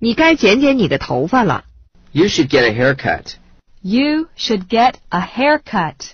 你该剪剪你的头发了。You should get a haircut. You should get a haircut.